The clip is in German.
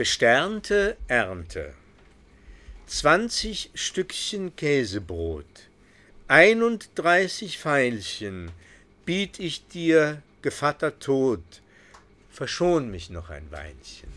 Besternte Ernte. 20 Stückchen Käsebrot, 31 Feilchen biet ich dir, Gevatter Tod, verschon mich noch ein Weinchen.